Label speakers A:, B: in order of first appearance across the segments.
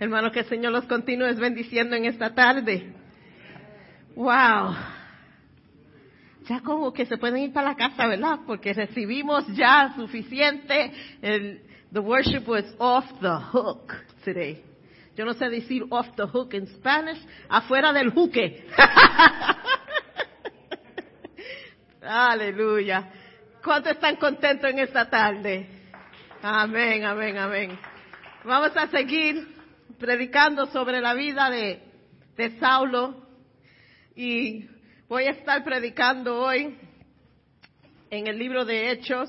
A: Hermanos, que el Señor los continúe bendiciendo en esta tarde. Wow. Ya como que se pueden ir para la casa, ¿verdad? Porque recibimos ya suficiente. The worship was off the hook today. Yo no sé decir off the hook en Spanish, afuera del juque. Aleluya. ¿Cuántos están contentos en esta tarde? Amén, amén, amén. Vamos a seguir predicando sobre la vida de, Saulo y voy a estar predicando hoy en el libro de Hechos,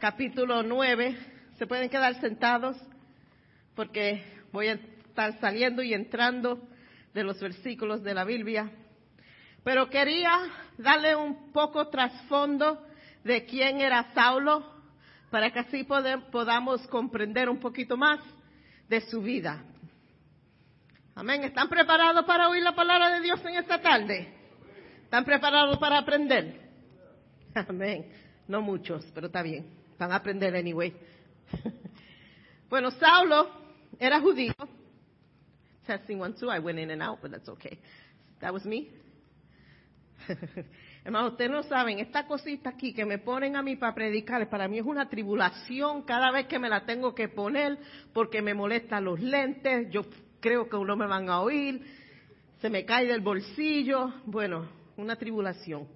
A: capítulo 9. Se pueden quedar sentados porque voy a estar saliendo y entrando de los versículos de la Biblia. Pero quería darle un poco trasfondo de quién era Saulo para que así podamos comprender un poquito más de su vida. Amén. ¿Están preparados para oír la palabra de Dios en esta tarde? ¿Están preparados para aprender? Amén. No muchos, pero está bien. Van a aprender anyway. bueno, Saulo era judío. Testing one, two. I went in and out, but that's okay. That was me. Hermano, ustedes no saben, esta cosita aquí que me ponen a mí para predicar, para mí es una tribulación cada vez que me la tengo que poner porque me molestan los lentes, yo creo que no me van a oír, se me cae del bolsillo, bueno, una tribulación.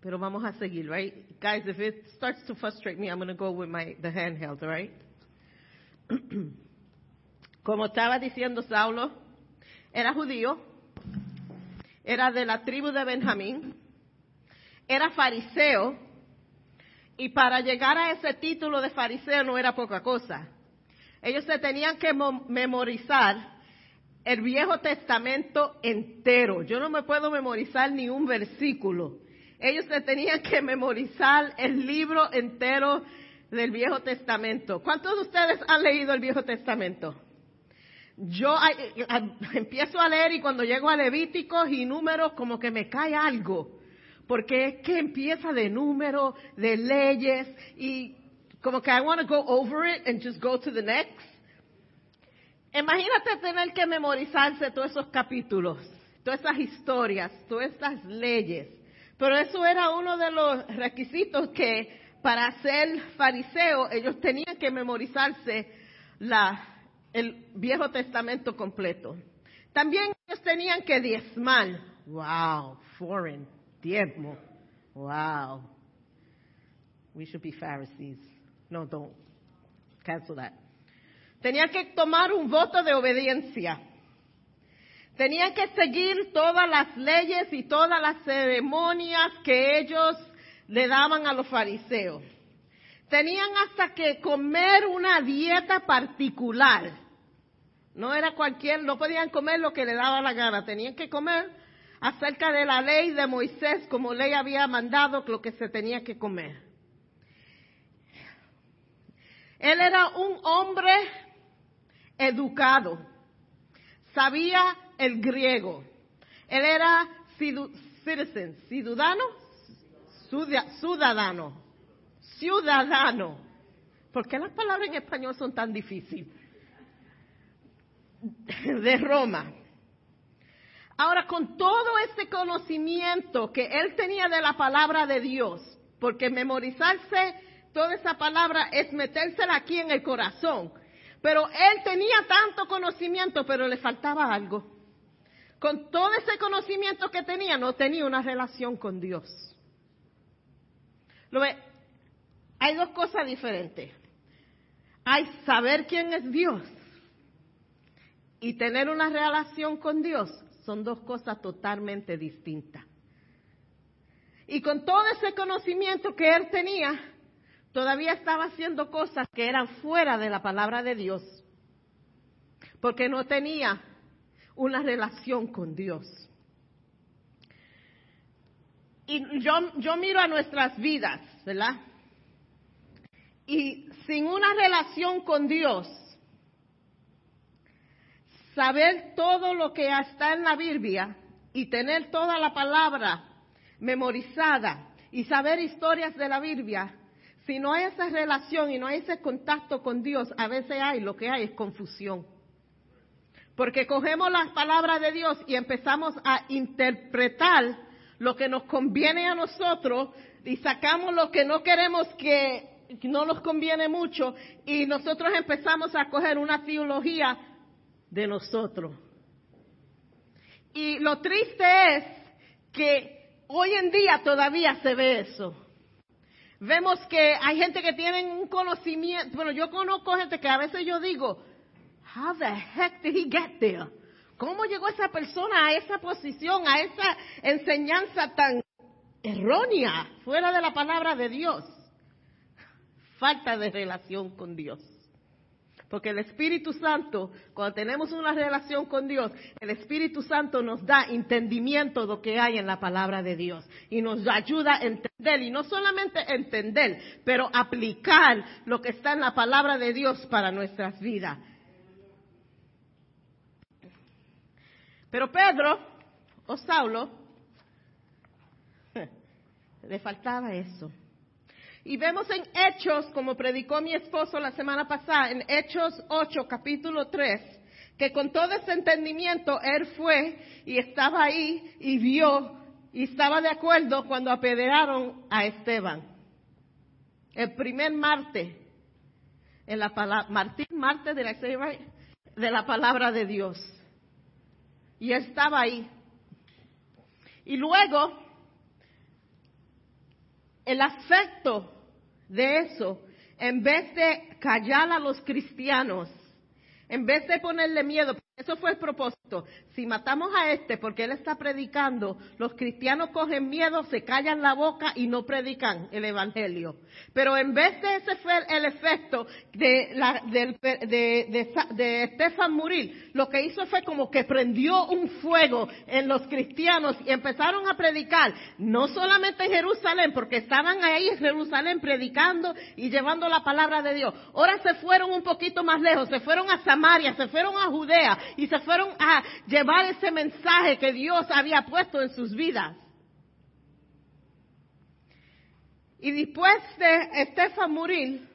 A: Pero vamos a seguir, right? Guys, if it starts to frustrate me, I'm going to go with my, the handheld, right? Como estaba diciendo Saulo, era judío, era de la tribu de Benjamín, era fariseo y para llegar a ese título de fariseo no era poca cosa. Ellos se tenían que memorizar el Viejo Testamento entero. Yo no me puedo memorizar ni un versículo. Ellos se tenían que memorizar el libro entero del Viejo Testamento. ¿Cuántos de ustedes han leído el Viejo Testamento? Yo empiezo a leer y cuando llego a Levíticos y números como que me cae algo porque es que empieza de número, de leyes y como que I want to go over it and just go to the next. Imagínate tener que memorizarse todos esos capítulos, todas esas historias, todas esas leyes. Pero eso era uno de los requisitos que para ser fariseo ellos tenían que memorizarse el Viejo Testamento completo. También ellos tenían que diezmar. Wow, foreign Wow. We should be Pharisees. No, don't. Cancel that. Tenía que tomar un voto de obediencia. Tenía que seguir todas las leyes y todas las ceremonias que ellos le daban a los fariseos. Tenían hasta que comer una dieta particular. No era cualquier, no podían comer lo que le daba la gana, tenían que comer acerca de la ley de Moisés, como ley había mandado lo que se tenía que comer. Él era un hombre educado, sabía el griego. Él era citizen, ciudadano, ciudadano, ciudadano. ¿Por qué las palabras en español son tan difíciles? De Roma. Ahora, con todo ese conocimiento que él tenía de la palabra de Dios, porque memorizarse toda esa palabra es metérsela aquí en el corazón, pero él tenía tanto conocimiento, pero le faltaba algo. Con todo ese conocimiento que tenía, no tenía una relación con Dios. ¿Lo ve? Hay dos cosas diferentes. Hay saber quién es Dios y tener una relación con Dios son dos cosas totalmente distintas. Y con todo ese conocimiento que él tenía, todavía estaba haciendo cosas que eran fuera de la palabra de Dios, porque no tenía una relación con Dios. Y yo, yo miro a nuestras vidas, ¿verdad? Y sin una relación con Dios, saber todo lo que está en la Biblia y tener toda la palabra memorizada y saber historias de la Biblia, si no hay esa relación y no hay ese contacto con Dios, a veces hay, lo que hay es confusión. Porque cogemos las palabras de Dios y empezamos a interpretar lo que nos conviene a nosotros y sacamos lo que no queremos que no nos conviene mucho y nosotros empezamos a coger una teología de nosotros. Y lo triste es que hoy en día todavía se ve eso. Vemos que hay gente que tiene un conocimiento, bueno, yo conozco gente que a veces yo digo, how the heck did he get there? ¿Cómo llegó esa persona a esa posición, a esa enseñanza tan errónea, fuera de la palabra de Dios? Falta de relación con Dios. Porque el Espíritu Santo, cuando tenemos una relación con Dios, el Espíritu Santo nos da entendimiento de lo que hay en la palabra de Dios y nos ayuda a entender, y no solamente entender, pero aplicar lo que está en la palabra de Dios para nuestras vidas. Pero Pedro o Saulo le faltaba eso. Y vemos en Hechos, como predicó mi esposo la semana pasada, en Hechos 8, capítulo 3, que con todo ese entendimiento él fue y estaba ahí y vio y estaba de acuerdo cuando apedrearon a Esteban. El primer martes, en la palabra, Martín martes de la, de la palabra de Dios. Y estaba ahí. Y luego, el afecto de eso, en vez de callar a los cristianos, en vez de ponerle miedo, eso fue el propósito. Si matamos a este porque él está predicando, los cristianos cogen miedo, se callan la boca y no predican el evangelio. Pero en vez de ese fue el efecto de, la, de, de, de, Estefan Muril, lo que hizo fue como que prendió un fuego en los cristianos y empezaron a predicar, no solamente en Jerusalén, porque estaban ahí en Jerusalén predicando y llevando la palabra de Dios. Ahora se fueron un poquito más lejos, se fueron a Samaria, se fueron a Judea y se fueron a llevar ese mensaje que Dios había puesto en sus vidas. Y después de Estefan morir,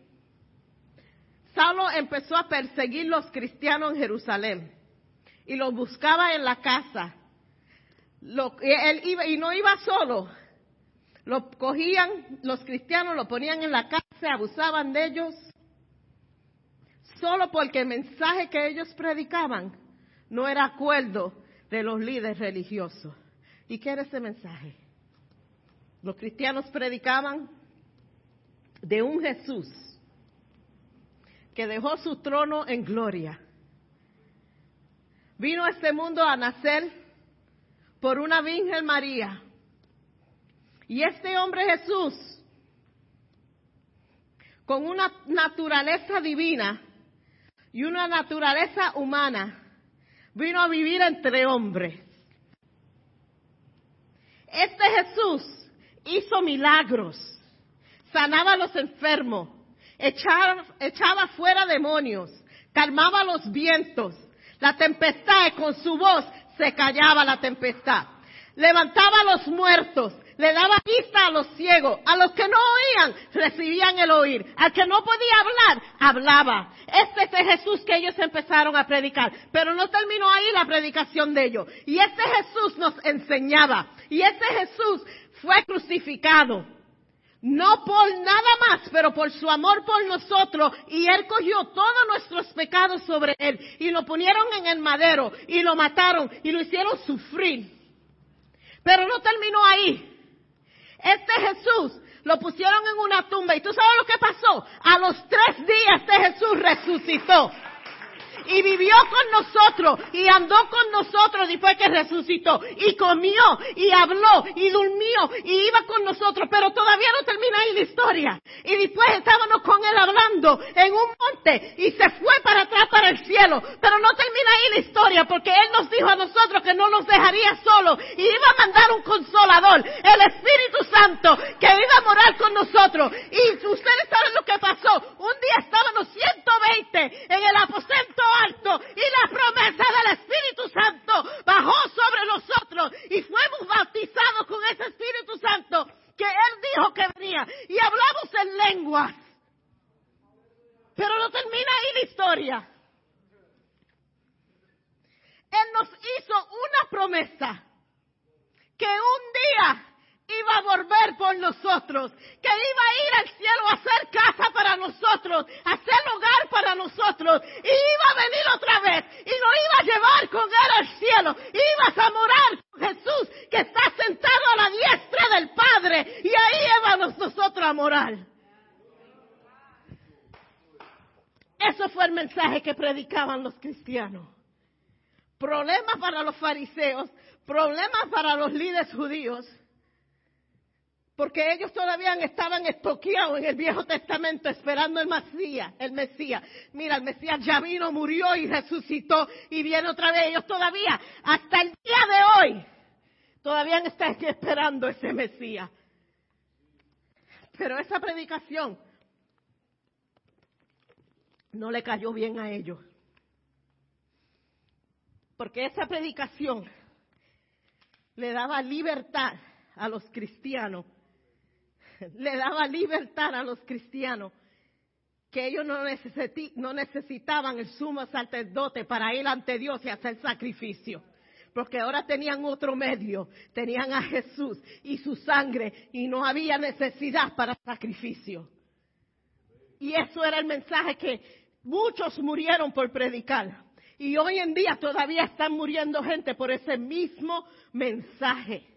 A: Saulo empezó a perseguir los cristianos en Jerusalén y los buscaba en la casa. él iba, y no iba solo. Lo cogían los cristianos, lo ponían en la casa, abusaban de ellos, solo porque el mensaje que ellos predicaban no era acuerdo de los líderes religiosos. ¿Y qué era ese mensaje? Los cristianos predicaban de un Jesús que dejó su trono en gloria. Vino a este mundo a nacer por una Virgen María. Y este hombre Jesús, con una naturaleza divina y una naturaleza humana, vino a vivir entre hombres. Este Jesús hizo milagros, sanaba a los enfermos, echaba, echaba fuera demonios, calmaba los vientos, la tempestad con su voz se callaba la tempestad, levantaba a los muertos, le daba vista a los ciegos, a los que no oían, recibían el oír, al que no podía hablar, hablaba. Este es el Jesús que ellos empezaron a predicar, pero no terminó ahí la predicación de ellos. Y este Jesús nos enseñaba, y este Jesús fue crucificado. No por nada más, pero por su amor por nosotros. Y Él cogió todos nuestros pecados sobre Él. Y lo ponieron en el madero. Y lo mataron. Y lo hicieron sufrir. Pero no terminó ahí. Este Jesús lo pusieron en una tumba y tú sabes lo que pasó. A los tres días este Jesús resucitó y vivió con nosotros y andó con nosotros después que resucitó y comió y habló y durmió y iba con nosotros, pero todavía no termina ahí la historia. Y después estábamos con él hablando en un monte y se fue para atrás para el cielo, pero no termina ahí la historia porque él nos dijo a nosotros que no nos dejaría solos y iba a mandar un consolador, el Espíritu Santo, que iba a morar con nosotros. Y ustedes saben lo que pasó. Un día estábamos 120 en el aposento y la promesa del Espíritu Santo bajó sobre nosotros y fuimos bautizados con ese Espíritu Santo que Él dijo que venía y hablamos en lenguas. Pero no termina ahí la historia. nos hizo una promesa, que un día iba a volver por nosotros, que iba a ir al cielo a hacer casa para nosotros, a hacer hogar para nosotros, y iba a venir otra vez, y nos iba a llevar con él al cielo, ibas a morar con Jesús, que está sentado a la diestra del Padre, y ahí íbamos nosotros a morar. Eso fue el mensaje que predicaban los cristianos. Problemas para los fariseos, problemas para los líderes judíos, porque ellos todavía estaban estoqueados en el Viejo Testamento esperando el Mesías, el Mesías. Mira, el Mesías ya vino, murió y resucitó y viene otra vez. Ellos todavía, hasta el día de hoy, todavía están esperando ese Mesías. Pero esa predicación no le cayó bien a ellos. Porque esa predicación le daba libertad a los cristianos le daba libertad a los cristianos que ellos no, no necesitaban el sumo sacerdote para ir ante Dios y hacer sacrificio. Porque ahora tenían otro medio, tenían a Jesús y su sangre y no había necesidad para sacrificio. Y eso era el mensaje que muchos murieron por predicar. Y hoy en día todavía están muriendo gente por ese mismo mensaje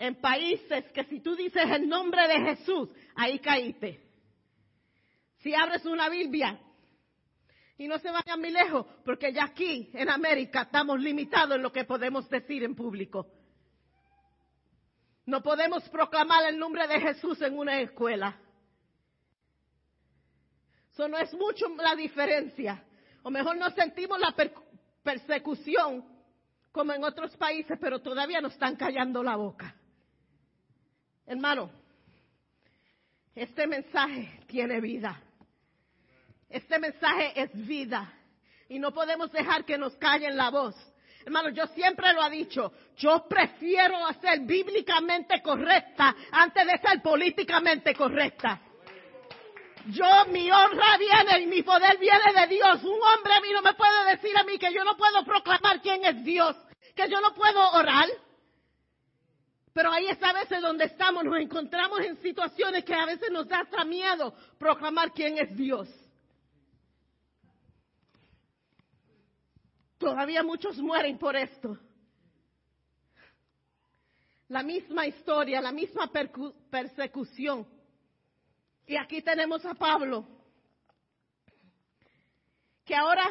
A: en países que si tú dices el nombre de Jesús, ahí caíste. Si abres una Biblia, y no se vayan muy lejos, porque ya aquí en América estamos limitados en lo que podemos decir en público. No podemos proclamar el nombre de Jesús en una escuela. Eso no es mucho la diferencia. O mejor no sentimos la persecución como en otros países, pero todavía nos están callando la boca. Hermano, este mensaje tiene vida. Este mensaje es vida. Y no podemos dejar que nos callen la voz. Hermano, yo siempre lo he dicho, yo prefiero ser bíblicamente correcta antes de ser políticamente correcta. Yo, mi honra viene y mi poder viene de Dios. Un hombre a mí no me puede decir a mí que yo no puedo proclamar quién es Dios, que yo no puedo orar. Pero ahí es a veces donde estamos, nos encontramos en situaciones que a veces nos da miedo proclamar quién es Dios. Todavía muchos mueren por esto. La misma historia, la misma persecución. Y aquí tenemos a Pablo, que ahora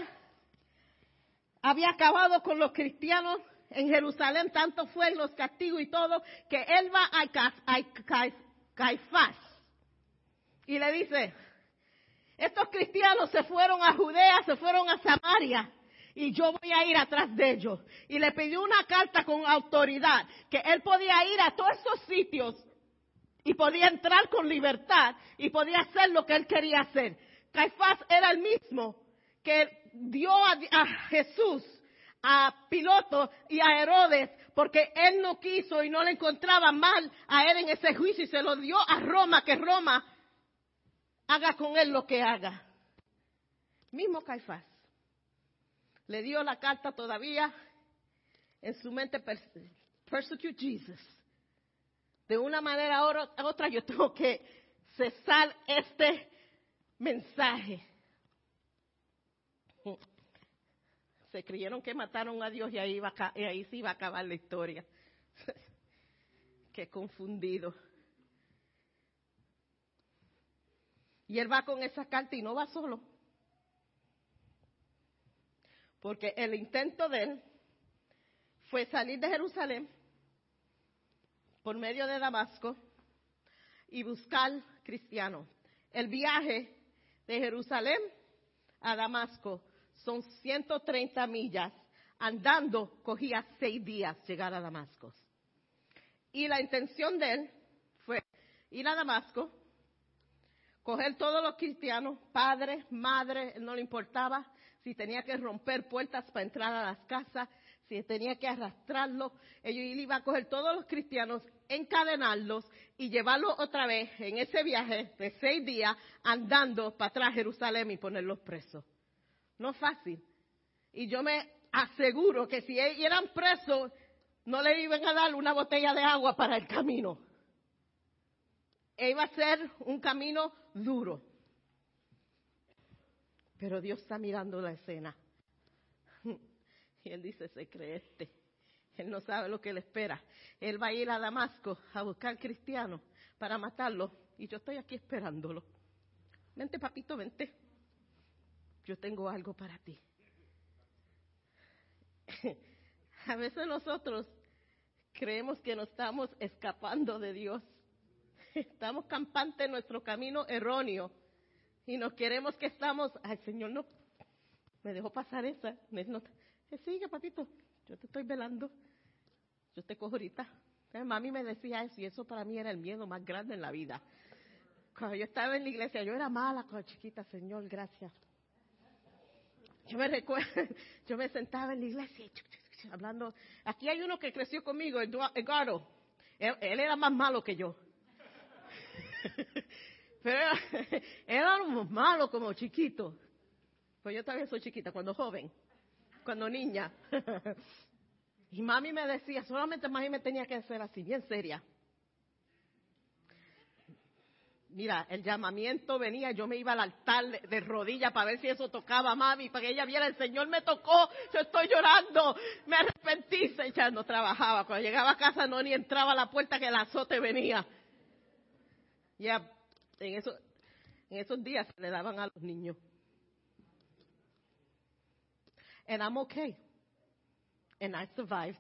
A: había acabado con los cristianos en Jerusalén, tanto fue los castigos y todo, que él va a, Caifás y le dice, estos cristianos se fueron a Judea, se fueron a Samaria y yo voy a ir atrás de ellos. Y le pidió una carta con autoridad, que él podía ir a todos esos sitios y podía entrar con libertad y podía hacer lo que él quería hacer. Caifás era el mismo que dio a Jesús a Piloto y a Herodes porque él no quiso y no le encontraba mal a él en ese juicio y se lo dio a Roma, que Roma haga con él lo que haga. Mismo Caifás le dio la carta todavía en su mente, persecute Jesus. De una manera u otra yo tengo que cesar este mensaje se creyeron que mataron a Dios y ahí, iba y ahí sí iba a acabar la historia. Qué confundido. Y él va con esa carta y no va solo. Porque el intento de él fue salir de Jerusalén por medio de Damasco y buscar cristianos. El viaje de Jerusalén a Damasco son 130 millas. Andando cogía seis días llegar a Damasco. Y la intención de él fue ir a Damasco, coger todos los cristianos, padres, madres, no le importaba si tenía que romper puertas para entrar a las casas, si tenía que arrastrarlos, ellos iban a coger todos los cristianos, encadenarlos y llevarlos otra vez en ese viaje de seis días andando para atrás a Jerusalén y ponerlos presos. No fácil. Y yo me aseguro que si eran presos, no le iban a dar una botella de agua para el camino. Iba a ser un camino duro. Pero Dios está mirando la escena. Y él dice, se cree este. Él no sabe lo que le espera. Él va a ir a Damasco a buscar cristianos para matarlo. Y yo estoy aquí esperándolo. Vente, papito, vente. Yo tengo algo para ti. A veces nosotros creemos que nos estamos escapando de Dios. Estamos campantes en nuestro camino erróneo y nos queremos que estamos, ay Señor, no, me dejó pasar esa. No, sigue, papito, yo te estoy velando. Yo te cojo ahorita. Mami me decía eso y eso para mí era el miedo más grande en la vida. Cuando yo estaba en la iglesia, yo era mala cuando chiquita, Señor, gracias. Yo me recuerdo, yo me sentaba en la iglesia hablando. Aquí hay uno que creció conmigo, Eduardo. Él, él era más malo que yo. Pero éramos malos como chiquitos. Pues yo también soy chiquita, cuando joven, cuando niña. Y mami me decía, solamente mami me tenía que hacer así, bien seria. Mira, el llamamiento venía, yo me iba al altar de, rodillas para ver si eso tocaba a mami, para que ella viera, el Señor me tocó, yo estoy llorando, me arrepentí, ya no trabajaba. Cuando llegaba a casa no ni entraba a la puerta que el azote venía. Ya, en, eso, en esos días se le daban a los niños. And I'm okay. And I survived.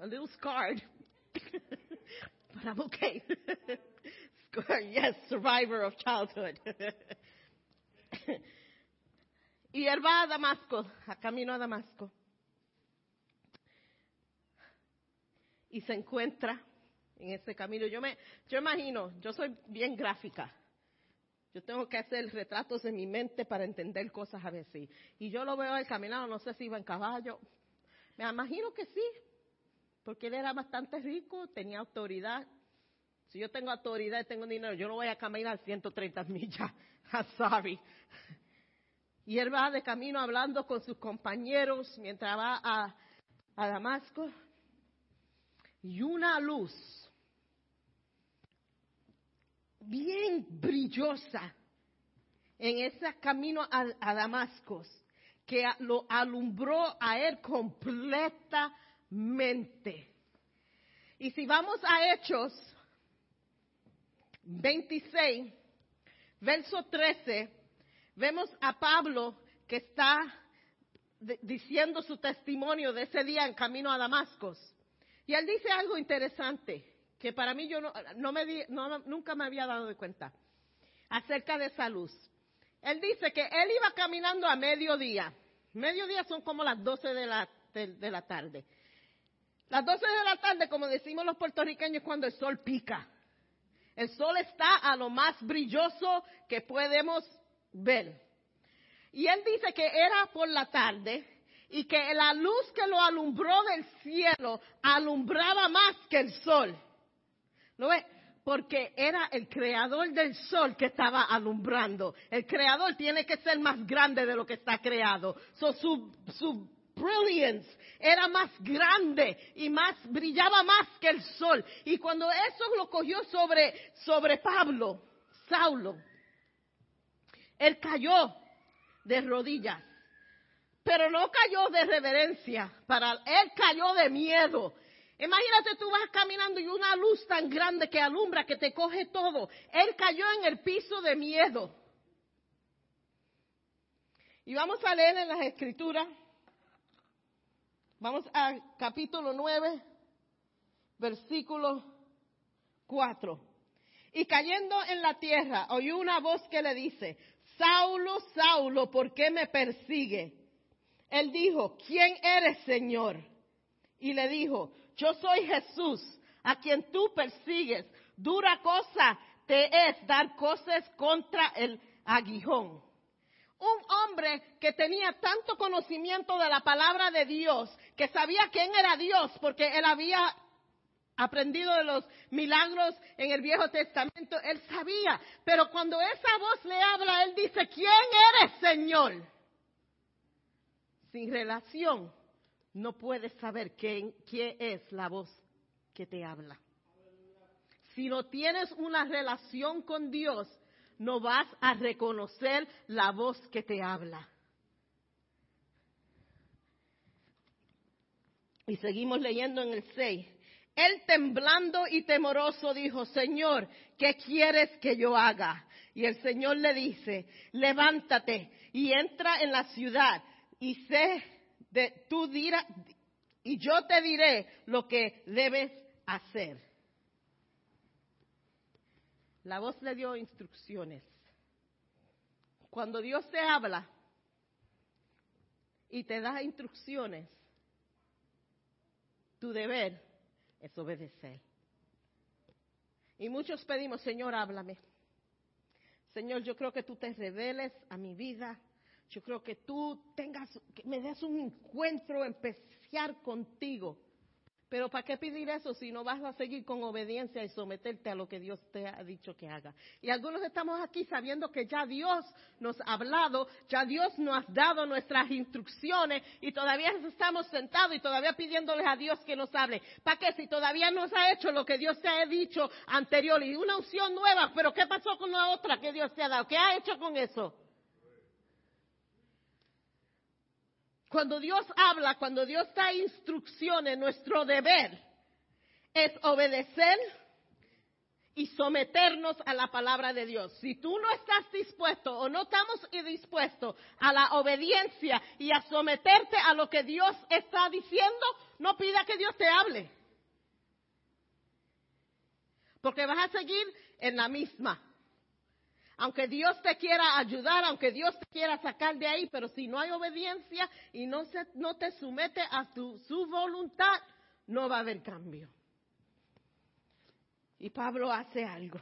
A: A little scarred. but I'm okay. yes, survivor of childhood. y él va a Damasco, a camino a Damasco. Y se encuentra en ese camino. Yo me, yo imagino, yo soy bien gráfica. Yo tengo que hacer retratos en mi mente para entender cosas a veces. Y yo lo veo al caminado, no sé si iba en caballo. Me imagino que sí, porque él era bastante rico, tenía autoridad. Si yo tengo autoridad y tengo dinero, yo no voy a caminar 130 millas. I'm sorry. Y él va de camino hablando con sus compañeros mientras va a, a Damasco. Y una luz bien brillosa en ese camino a, Damasco que lo alumbró a él completamente. Y si vamos a Hechos 26, verso 13, vemos a Pablo que está diciendo su testimonio de ese día en camino a Damasco. Y él dice algo interesante que para mí yo no, me nunca me había dado de cuenta acerca de esa luz. Él dice que él iba caminando a mediodía. Mediodía son como las 12 de la, de, la tarde. Las 12 de la tarde, como decimos los puertorriqueños, cuando el sol pica. El sol está a lo más brilloso que podemos ver. Y él dice que era por la tarde y que la luz que lo alumbró del cielo alumbraba más que el sol. ¿Lo ve? Porque era el creador del sol que estaba alumbrando. El creador tiene que ser más grande de lo que está creado. So, su, su brilliance era más grande y más, brillaba más que el sol. Y cuando eso lo cogió sobre, sobre Pablo, Saulo, él cayó de rodillas. Pero no cayó de reverencia, para él cayó de miedo. Imagínate tú vas caminando y una luz tan grande que alumbra, que te coge todo. Él cayó en el piso de miedo. Y vamos a leer en las escrituras. Vamos al capítulo 9, versículo 4. Y cayendo en la tierra, oyó una voz que le dice, Saulo, Saulo, ¿por qué me persigue? Él dijo, ¿quién eres, Señor? Y le dijo, yo soy Jesús, a quien tú persigues. Dura cosa te es dar cosas contra el aguijón. Un hombre que tenía tanto conocimiento de la palabra de Dios, que sabía quién era Dios, porque él había aprendido de los milagros en el Viejo Testamento, él sabía. Pero cuando esa voz le habla, él dice, ¿quién eres, Señor? sin relación no puedes saber quién, quién es la voz que te habla. Si no tienes una relación con Dios, no vas a reconocer la voz que te habla. Y seguimos leyendo en el 6. Él temblando y temoroso dijo, Señor, ¿qué quieres que yo haga? Y el Señor le dice, levántate y entra en la ciudad y sé de, tú dirás, y yo te diré lo que debes hacer. La voz le dio instrucciones. Cuando Dios te habla y te da instrucciones, tu deber es obedecer. Y muchos pedimos, Señor, háblame. Señor, yo creo que tú te reveles a mi vida. Yo creo que tú tengas, que me des un encuentro especial contigo. Pero ¿para qué pedir eso si no vas a seguir con obediencia y someterte a lo que Dios te ha dicho que haga? Y algunos estamos aquí sabiendo que ya Dios nos ha hablado, ya Dios nos ha dado nuestras instrucciones y todavía estamos sentados y todavía pidiéndoles a Dios que nos hable. ¿Para qué? Si todavía nos ha hecho lo que Dios te ha dicho anterior y una unción nueva, pero ¿qué pasó con la otra que Dios te ha dado? ¿Qué ha hecho con eso? Cuando Dios habla, cuando Dios da instrucciones, nuestro deber es obedecer y someternos a la palabra de Dios. Si tú no estás dispuesto o no estamos dispuestos a la obediencia y a someterte a lo que Dios está diciendo, no pida que Dios te hable. Porque vas a seguir en la misma. Aunque Dios te quiera ayudar, aunque Dios te quiera sacar de ahí, pero si no hay obediencia y no, se, no te somete a su voluntad, no va a haber cambio. Y Pablo hace algo.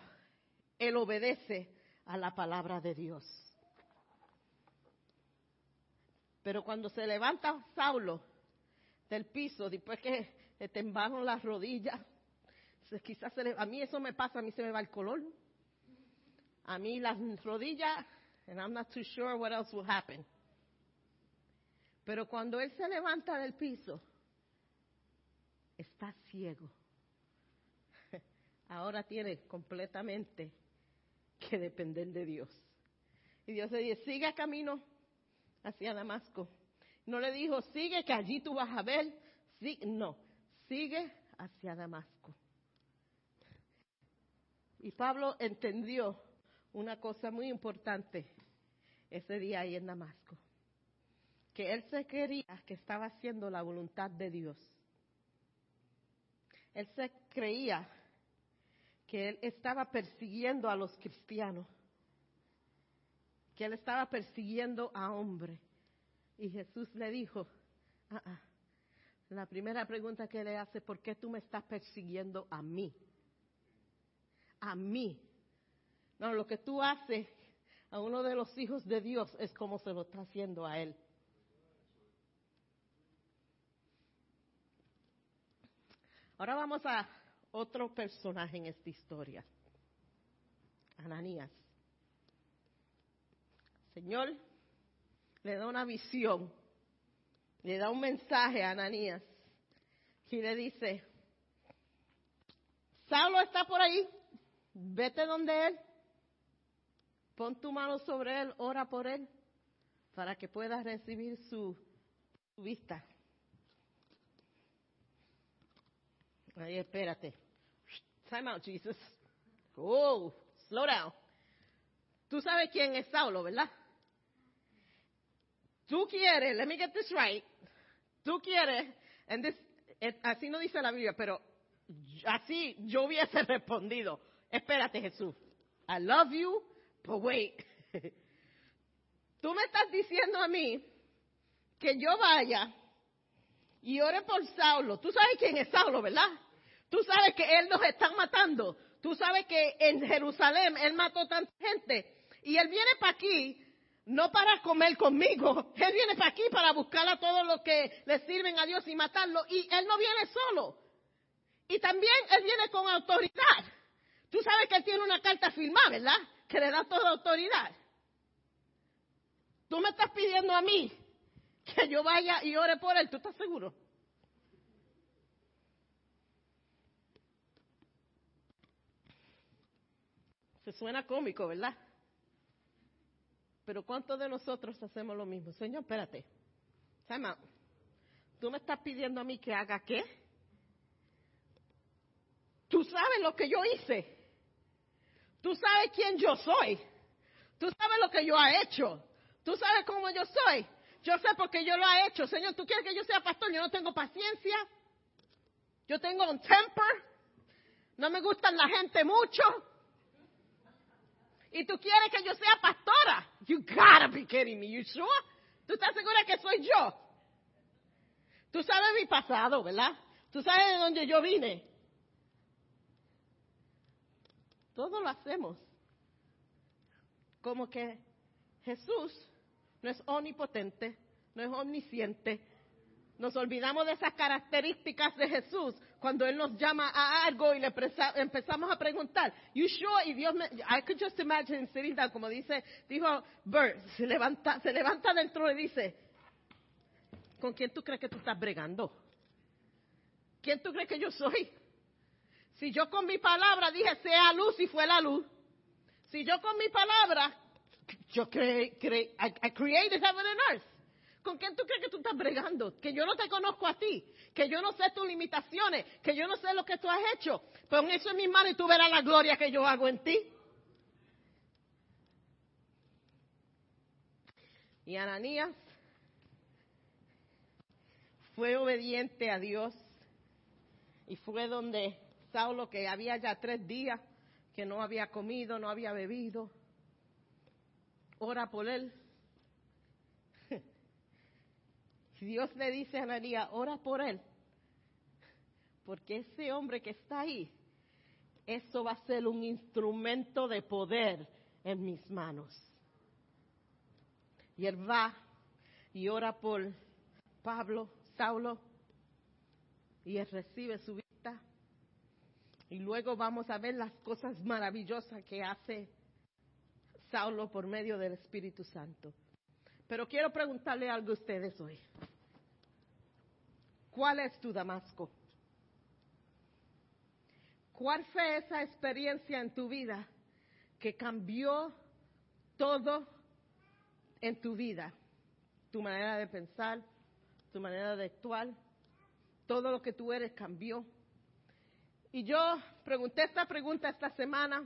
A: Él obedece a la palabra de Dios. Pero cuando se levanta Saulo del piso, después que le temblaron las rodillas, quizás a mí eso me pasa, a mí se me va el color a mí las rodillas, and I'm not too sure what else will happen. Pero cuando él se levanta del piso, está ciego. Ahora tiene completamente que depender de Dios. Y Dios le dice, sigue camino hacia Damasco. No le dijo, sigue que allí tú vas a ver. Sí, no, sigue hacia Damasco. Y Pablo entendió una cosa muy importante ese día ahí en Damasco, que él se creía que estaba haciendo la voluntad de Dios. Él se creía que él estaba persiguiendo a los cristianos, que él estaba persiguiendo a hombres. Y Jesús le dijo, ah, ah, la primera pregunta que le hace, ¿por qué tú me estás persiguiendo a mí? A mí. No, lo que tú haces a uno de los hijos de Dios es como se lo está haciendo a él. Ahora vamos a otro personaje en esta historia. Ananías. Señor le da una visión, le da un mensaje a Ananías y le dice, Saulo está por ahí, vete donde él Pon tu mano sobre él, ora por él, para que pueda recibir su, vista. Ahí, espérate. Time out, Jesus. Oh, slow down. Tú sabes quién es Saulo, ¿verdad? Tú quieres, let me get this right. Tú quieres, and this, así no dice la Biblia, pero así yo hubiese respondido. Espérate, Jesús. I love you. Pues wait, tú me estás diciendo a mí que yo vaya y ore por Saulo. Tú sabes quién es Saulo, ¿verdad? Tú sabes que él nos está matando. Tú sabes que en Jerusalén él mató tanta gente. Y él viene para aquí no para comer conmigo. Él viene para aquí para buscar a todos los que le sirven a Dios y matarlo. Y él no viene solo. Y también él viene con autoridad. Tú sabes que él tiene una carta firmada, ¿verdad? Que le da toda autoridad. Tú me estás pidiendo a mí que yo vaya y ore por él? ¿Tú estás seguro? Se suena cómico, ¿verdad? Pero ¿cuántos de nosotros hacemos lo mismo? Señor, espérate. ¿tú me estás pidiendo a mí que haga qué? Tú sabes lo que yo hice. Tú sabes quién yo soy. Tú sabes lo que yo he hecho. Tú sabes cómo yo soy. Yo sé porque yo lo he hecho. Señor, ¿tú quieres que yo sea pastor? Yo no tengo paciencia. Yo tengo un temper. No me gustan la gente mucho y tú quieres que yo sea pastora. You gotta be kidding me. You sure? ¿Tú estás segura que soy yo? Tú sabes mi pasado, ¿verdad? Tú sabes de dónde yo vine. Todo lo hacemos. Como que Jesús no es omnipotente, no es omnisciente, nos olvidamos de esas características de Jesús cuando Él nos llama a algo y le empezamos a preguntar, you sure? Y Dios me, I could just imagine sitting down, como dice, dijo Bert, se levanta, se levanta dentro y dice, ¿con quién tú crees que tú estás bregando? ¿Quién tú crees que yo soy? Si yo con mi palabra dije sea luz y fue la luz. Si yo con mi palabra, yo creé, creé I created heaven and earth. ¿Con quién tú crees que tú estás bregando? Que yo no te conozco a ti, que yo no sé tus limitaciones, que yo no sé lo que tú has hecho. Pon eso en mis manos y tú verás la gloria que yo hago en ti. Y Ananías fue obediente a Dios y fue donde Saulo, que había ya tres días que no había comido, no había bebido, ora por él Dios le dice a Ananías, ora por él, porque ese hombre que está ahí, eso va a ser un instrumento de poder en mis manos. Y él va y ora por Pablo, Saulo, y él recibe su vista. Y luego vamos a ver las cosas maravillosas que hace Saulo por medio del Espíritu Santo. Pero quiero preguntarle algo a ustedes hoy. ¿Cuál es tu Damasco? ¿Cuál fue esa experiencia en tu vida que cambió todo en tu vida? Tu manera de pensar, tu manera de actuar, todo lo que tú eres cambió. Y yo pregunté esta pregunta esta semana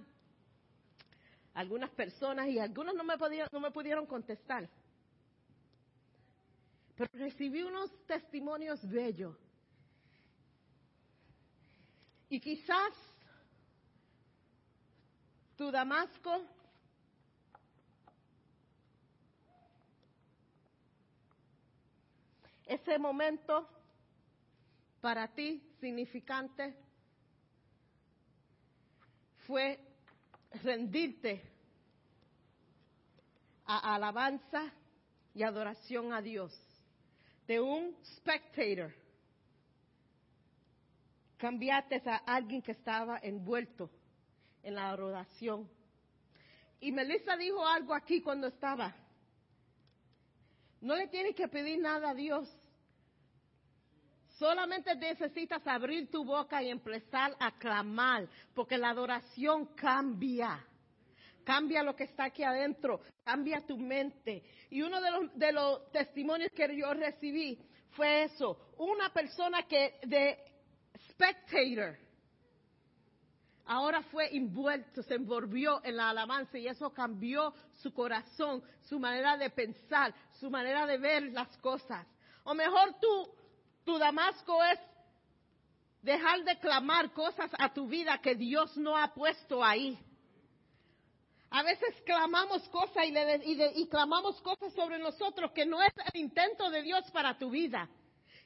A: a algunas personas y algunos no me, no me pudieron contestar. Pero recibí unos testimonios bellos. Y quizás tu Damasco ese momento para ti significante fue rendirte a alabanza y adoración a Dios de un spectator, cambiaste a alguien que estaba envuelto en la adoración. Y Melissa dijo algo aquí cuando estaba. No le tienes que pedir nada a Dios. Solamente necesitas abrir tu boca y empezar a clamar, porque la adoración cambia cambia lo que está aquí adentro, cambia tu mente. Y uno de los, de los testimonios que yo recibí fue eso, una persona que de spectator, ahora fue envuelto, se envolvió en la alabanza y eso cambió su corazón, su manera de pensar, su manera de ver las cosas. O mejor tú, tu Damasco es dejar de clamar cosas a tu vida que Dios no ha puesto ahí. A veces clamamos cosas y, y, clamamos cosas sobre nosotros que no es el intento de Dios para tu vida.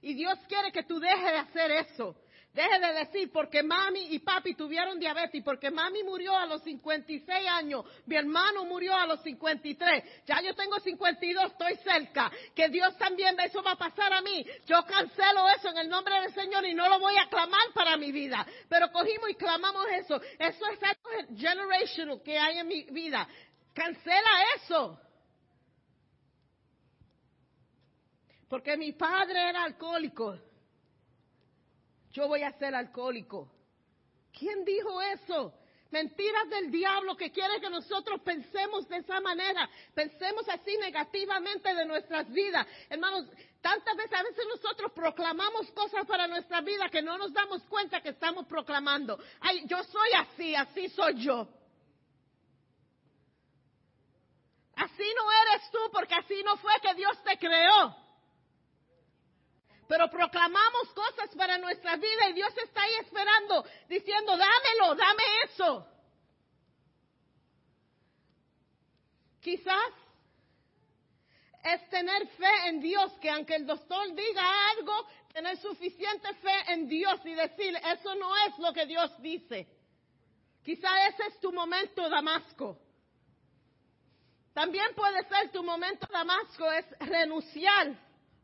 A: Y Dios quiere que tú dejes de hacer eso. Deje de decir, porque mami y papi tuvieron diabetes, porque mami murió a los 56 años, mi hermano murió a los 53, ya yo tengo 52, estoy cerca, que Dios también, eso va a pasar a mí. Yo cancelo eso en el nombre del Señor y no lo voy a clamar para mi vida. Pero cogimos y clamamos eso. Eso es algo generational que hay en mi vida. Cancela eso. Porque mi padre era alcohólico. Yo voy a ser alcohólico. ¿Quién dijo eso? Mentiras del diablo que quiere que nosotros pensemos de esa manera, pensemos así negativamente de nuestras vidas. Hermanos, tantas veces a veces nosotros proclamamos cosas para nuestra vida que no nos damos cuenta que estamos proclamando. Ay, yo soy así, así soy yo. Así no eres tú porque así no fue que Dios te creó. Pero proclamamos cosas para nuestra vida y Dios está ahí esperando, diciendo, dámelo, dame eso. Quizás es tener fe en Dios, que aunque el doctor diga algo, tener suficiente fe en Dios y decir, eso no es lo que Dios dice. Quizás ese es tu momento, Damasco. También puede ser tu momento, Damasco, es renunciar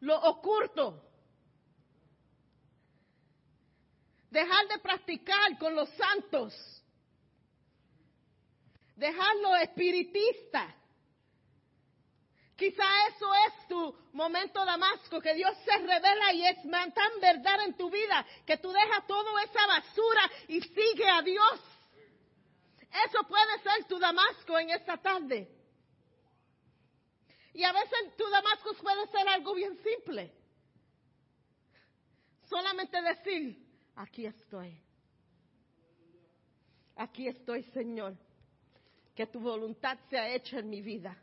A: lo oculto. Dejar de practicar con los santos. Dejar lo espiritista. Quizá eso es tu momento damasco, que Dios se revela y es tan verdad en tu vida que tú dejas toda esa basura y sigue a Dios. Eso puede ser tu damasco en esta tarde. Y a veces tu damasco puede ser algo bien simple. Solamente decir, aquí estoy. Aquí estoy, Señor. Que tu voluntad sea hecha en mi vida.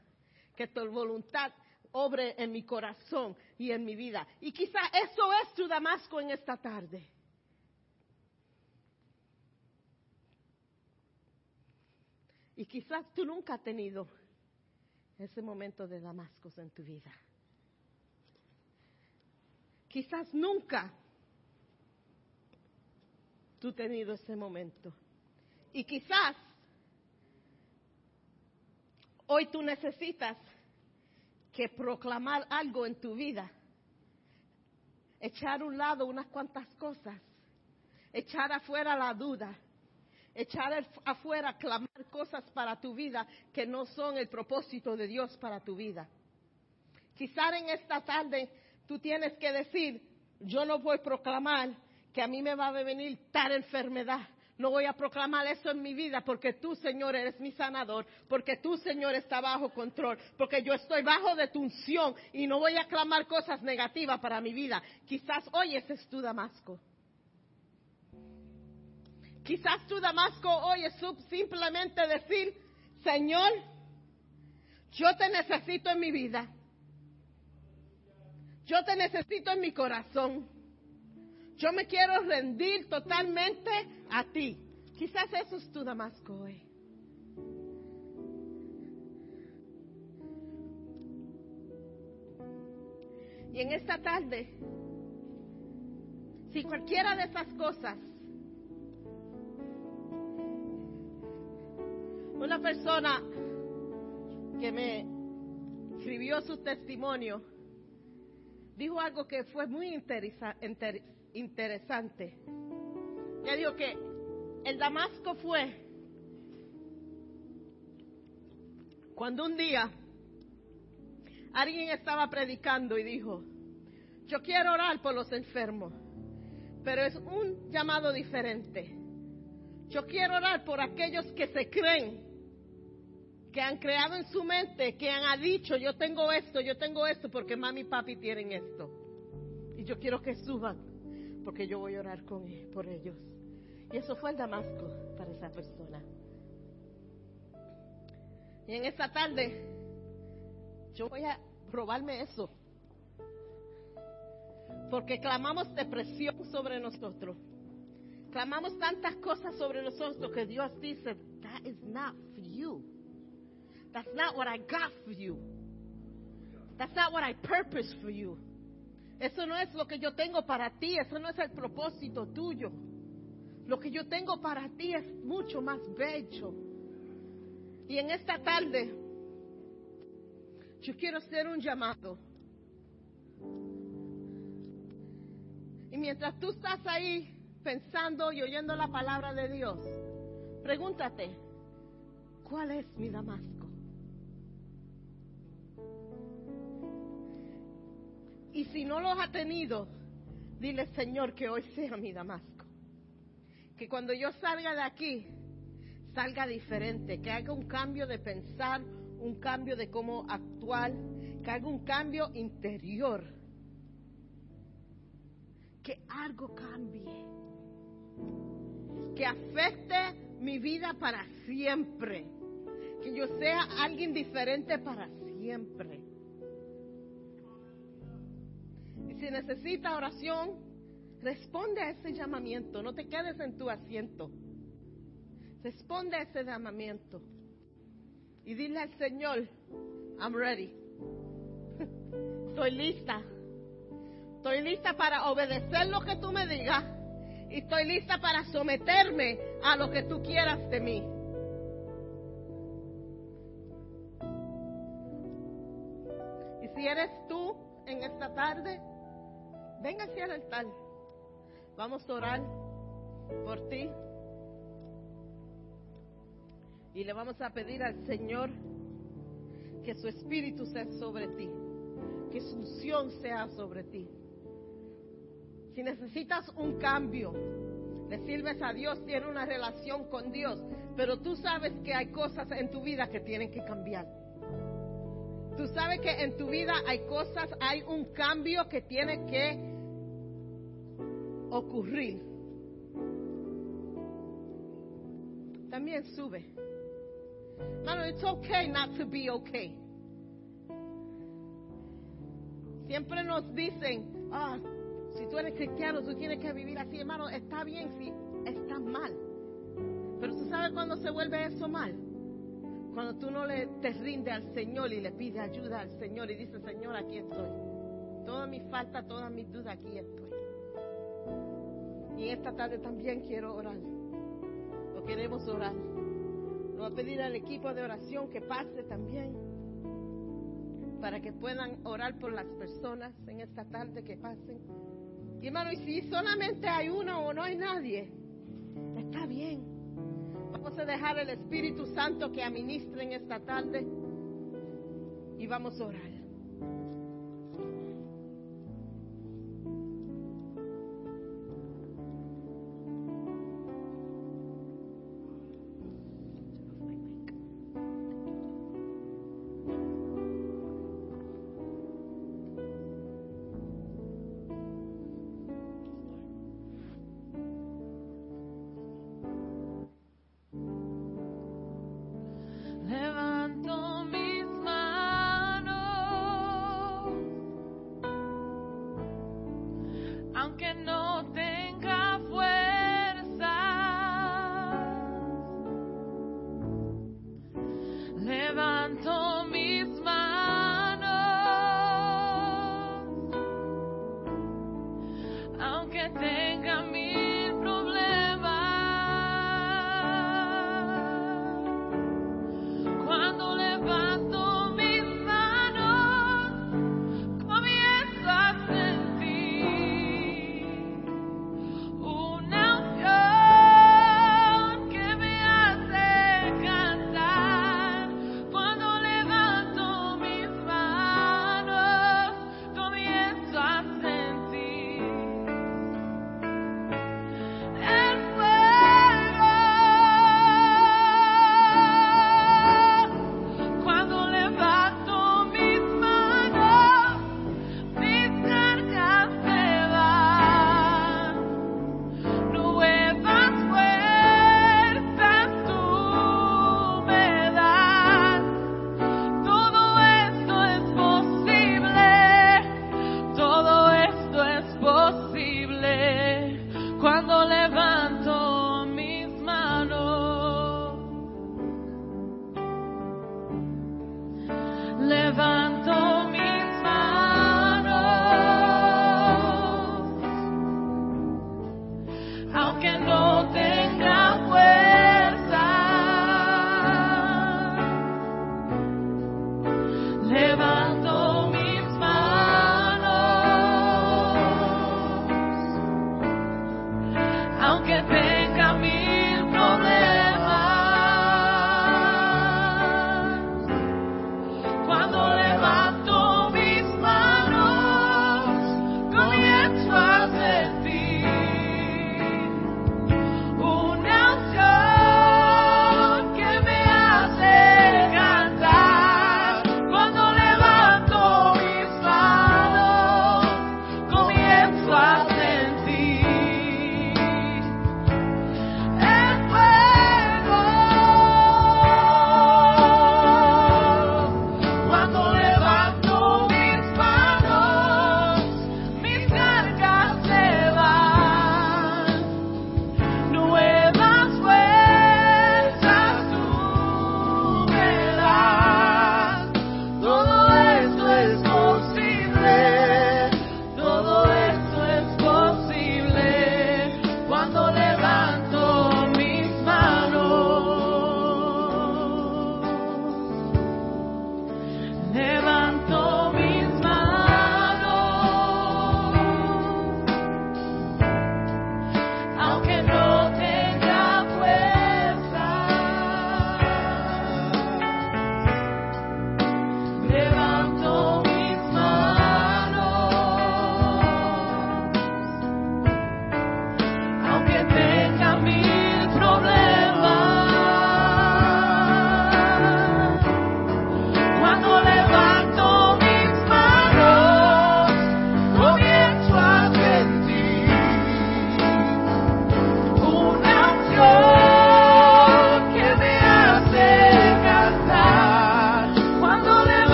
A: Que tu voluntad obre en mi corazón y en mi vida. Y quizá eso es tu Damasco en esta tarde. Y quizás tú nunca has tenido ese momento de Damasco en tu vida. Quizás nunca tú tenido ese momento. Y quizás hoy tú necesitas que proclamar algo en tu vida, echar a un lado unas cuantas cosas, echar afuera la duda, echar afuera clamar cosas para tu vida que no son el propósito de Dios para tu vida. Quizás en esta tarde tú tienes que decir, yo no voy a proclamar que a mí me va a venir tal enfermedad. No voy a proclamar eso en mi vida porque tú, Señor, eres mi sanador, porque tú, Señor, está bajo control, porque yo estoy bajo de tu unción y no voy a clamar cosas negativas para mi vida. Quizás hoy ese es tu Damasco. Quizás tu Damasco hoy es simplemente decir, Señor, yo te necesito en mi vida. Yo te necesito en mi corazón. Yo me quiero rendir totalmente a ti. Quizás eso es tu Damasco hoy. Y en esta tarde, si cualquiera de esas cosas, una persona que me escribió su testimonio, dijo algo que fue muy interesante interesante. Ya digo que el Damasco fue cuando un día alguien estaba predicando y dijo, yo quiero orar por los enfermos, pero es un llamado diferente. Yo quiero orar por aquellos que se creen, que han creado en su mente, que han dicho, yo tengo esto, yo tengo esto, porque mami y papi tienen esto. Y yo quiero que suban porque yo voy a orar con, por ellos. Y eso fue el Damasco para esa persona. Y en esta tarde, yo voy a probarme eso. Porque clamamos depresión sobre nosotros. Clamamos tantas cosas sobre nosotros que Dios dice, that is not for you. That's not what I got for you. That's not what I purpose for you. Eso no es lo que yo tengo para ti, eso no es el propósito tuyo. Lo que yo tengo para ti es mucho más bello. Y en esta tarde, yo quiero hacer un llamado. Y mientras tú estás ahí pensando y oyendo la palabra de Dios, pregúntate, ¿cuál es mi Damasco? Y si no los ha tenido, dile, Señor, que hoy sea mi Damasco. Que cuando yo salga de aquí, salga diferente, que haga un cambio de pensar, un cambio de cómo actuar, que haga un cambio interior. Que algo cambie. Que afecte mi vida para siempre. Que yo sea alguien diferente para siempre. Si necesita oración, responde a ese llamamiento. No te quedes en tu asiento. Responde a ese llamamiento. Y dile al Señor, I'm ready. Estoy lista. Estoy lista para obedecer lo que tú me digas. Y estoy lista para someterme a lo que tú quieras de mí. Y si eres tú en esta tarde, venga hacia el altar. Vamos a orar por ti. Y le vamos a pedir al Señor que su espíritu sea sobre ti, que su unción sea sobre ti. Si necesitas un cambio, le sirves a Dios, tienes una relación con Dios, pero tú sabes que hay cosas en tu vida que tienen que cambiar. Tú sabes que en tu vida hay cosas, hay un cambio que tiene que ocurrir. También sube. Mano, it's okay not to be okay. Siempre nos dicen, ah, si tú eres cristiano, tú tienes que vivir así, hermano. Está bien si está mal. Pero tú sabes cuando se vuelve eso mal. Cuando tú no le te rinde al Señor y le pide ayuda al Señor y dice, Señor, aquí estoy. Toda mi falta, toda mi duda, aquí estoy. Y esta tarde también quiero orar. Lo queremos orar. Lo voy a pedir al equipo de oración que pase también. Para que puedan orar por las personas en esta tarde que pasen. Y hermano, y si solamente hay uno o no hay nadie, está bien. Vamos a dejar el Espíritu Santo que administre en esta tarde y vamos a orar.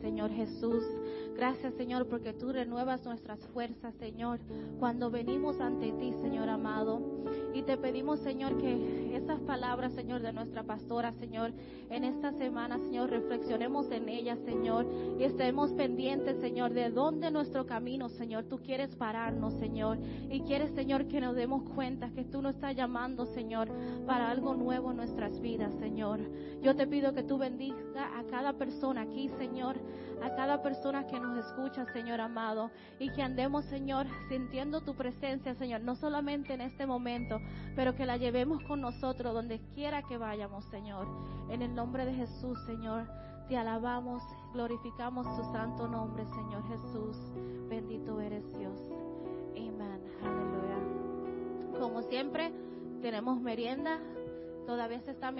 B: Señor Jesús. Gracias, Señor, porque tú renuevas nuestras fuerzas, Señor, cuando venimos ante ti, Señor amado. Y te pedimos, Señor, que esas palabras, Señor, de nuestra pastora, Señor, en esta semana, Señor, reflexionemos en ellas, Señor, y estemos pendientes, Señor, de dónde nuestro camino, Señor, tú quieres pararnos, Señor, y quieres, Señor, que nos demos cuenta que tú nos estás llamando, Señor, para algo nuevo en nuestras vidas, Señor. Yo te pido que tú bendiga a cada persona aquí, Señor, a cada persona que nos escucha, Señor amado, y que andemos, Señor, sintiendo tu presencia, Señor, no solamente en este momento, pero que la llevemos con nosotros donde quiera que vayamos, Señor. En el nombre de Jesús, Señor, te alabamos, glorificamos tu santo nombre, Señor Jesús. Bendito eres Dios. Amén. Aleluya. Como siempre, tenemos merienda. Todavía se está